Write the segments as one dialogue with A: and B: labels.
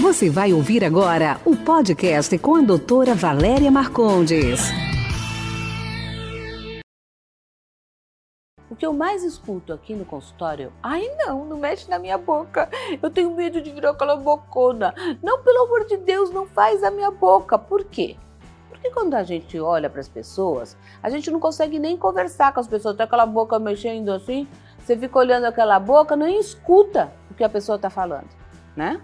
A: Você vai ouvir agora o podcast com a doutora Valéria Marcondes.
B: O que eu mais escuto aqui no consultório, ai não, não mexe na minha boca, eu tenho medo de virar aquela bocona. Não, pelo amor de Deus, não faz a minha boca. Por quê? Porque quando a gente olha para as pessoas, a gente não consegue nem conversar com as pessoas, tem aquela boca mexendo assim, você fica olhando aquela boca, nem escuta o que a pessoa está falando, né?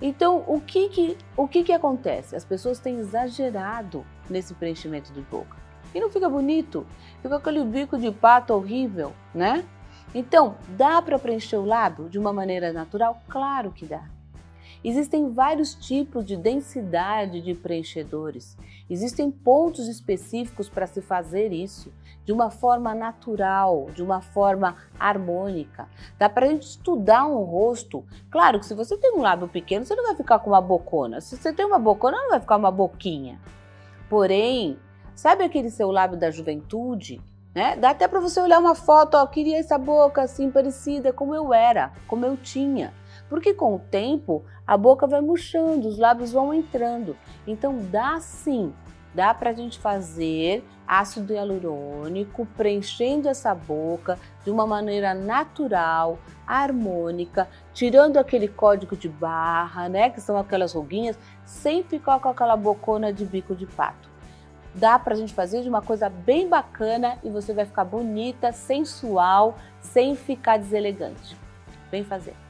B: Então, o que que, o que que acontece? As pessoas têm exagerado nesse preenchimento de boca. E não fica bonito, fica aquele bico de pato horrível, né? Então, dá para preencher o lábio de uma maneira natural? Claro que dá. Existem vários tipos de densidade de preenchedores. Existem pontos específicos para se fazer isso de uma forma natural, de uma forma harmônica. Dá para a gente estudar um rosto. Claro que se você tem um lábio pequeno, você não vai ficar com uma bocona. Se você tem uma bocona, não vai ficar uma boquinha. Porém, sabe aquele seu lábio da juventude? Né? Dá até para você olhar uma foto, ó, queria essa boca assim parecida como eu era, como eu tinha. Porque com o tempo a boca vai murchando, os lábios vão entrando. Então dá sim, dá para a gente fazer ácido hialurônico preenchendo essa boca de uma maneira natural, harmônica, tirando aquele código de barra, né, que são aquelas ruguinhas, sem ficar com aquela bocona de bico de pato. Dá para a gente fazer de uma coisa bem bacana e você vai ficar bonita, sensual, sem ficar deselegante. Vem fazer.